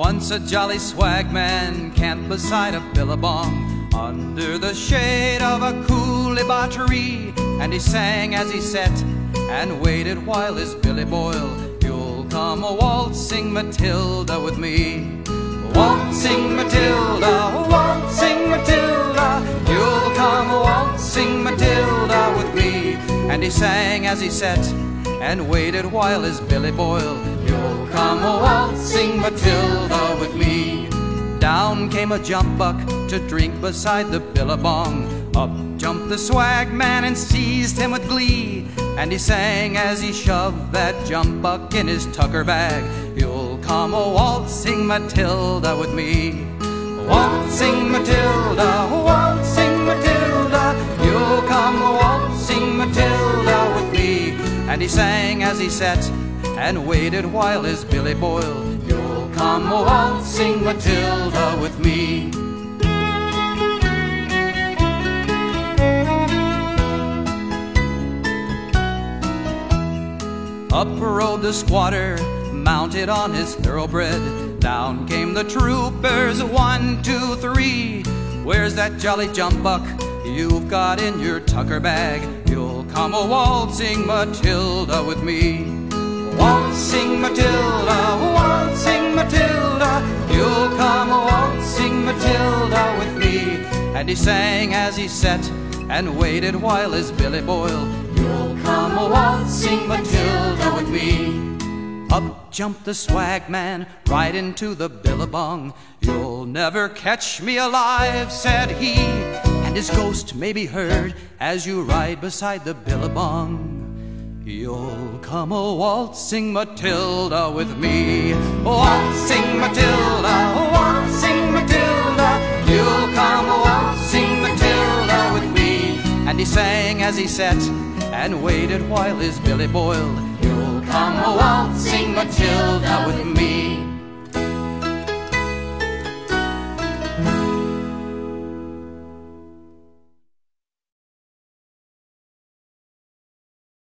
Once a jolly swagman camped beside a billabong under the shade of a coolibah tree, and he sang as he sat and waited while his Billy boiled. You'll come a waltzing Matilda with me, waltzing Matilda, waltzing Matilda. You'll come a waltzing Matilda with me, and he sang as he sat and waited while his Billy boiled. You'll come a waltzing Matilda with me. Down came a jumbuck to drink beside the billabong. Up jumped the swag man and seized him with glee. And he sang as he shoved that jumbuck in his tucker bag. You'll come a waltzing Matilda with me. Waltzing Matilda, waltzing Matilda, you'll come a waltzing Matilda with me. And he sang as he sat and waited while his Billy boiled. Come waltzing Matilda with me. Up rode the squatter, mounted on his thoroughbred. Down came the troopers, one, two, three. Where's that jolly jumbuck you've got in your tucker bag? You'll come a waltzing Matilda with me. Waltzing Matilda, And he sang as he sat and waited while his Billy boiled. You'll come a waltzing Matilda with me. Up jumped the swag man right into the billabong. You'll never catch me alive, said he, and his ghost may be heard as you ride beside the billabong. You'll come a waltzing Matilda with me. Oh, ah, waltzing Matilda, waltzing he sang as he sat and waited while his Billy boiled. You'll come oh, a waltzing Matilda with me.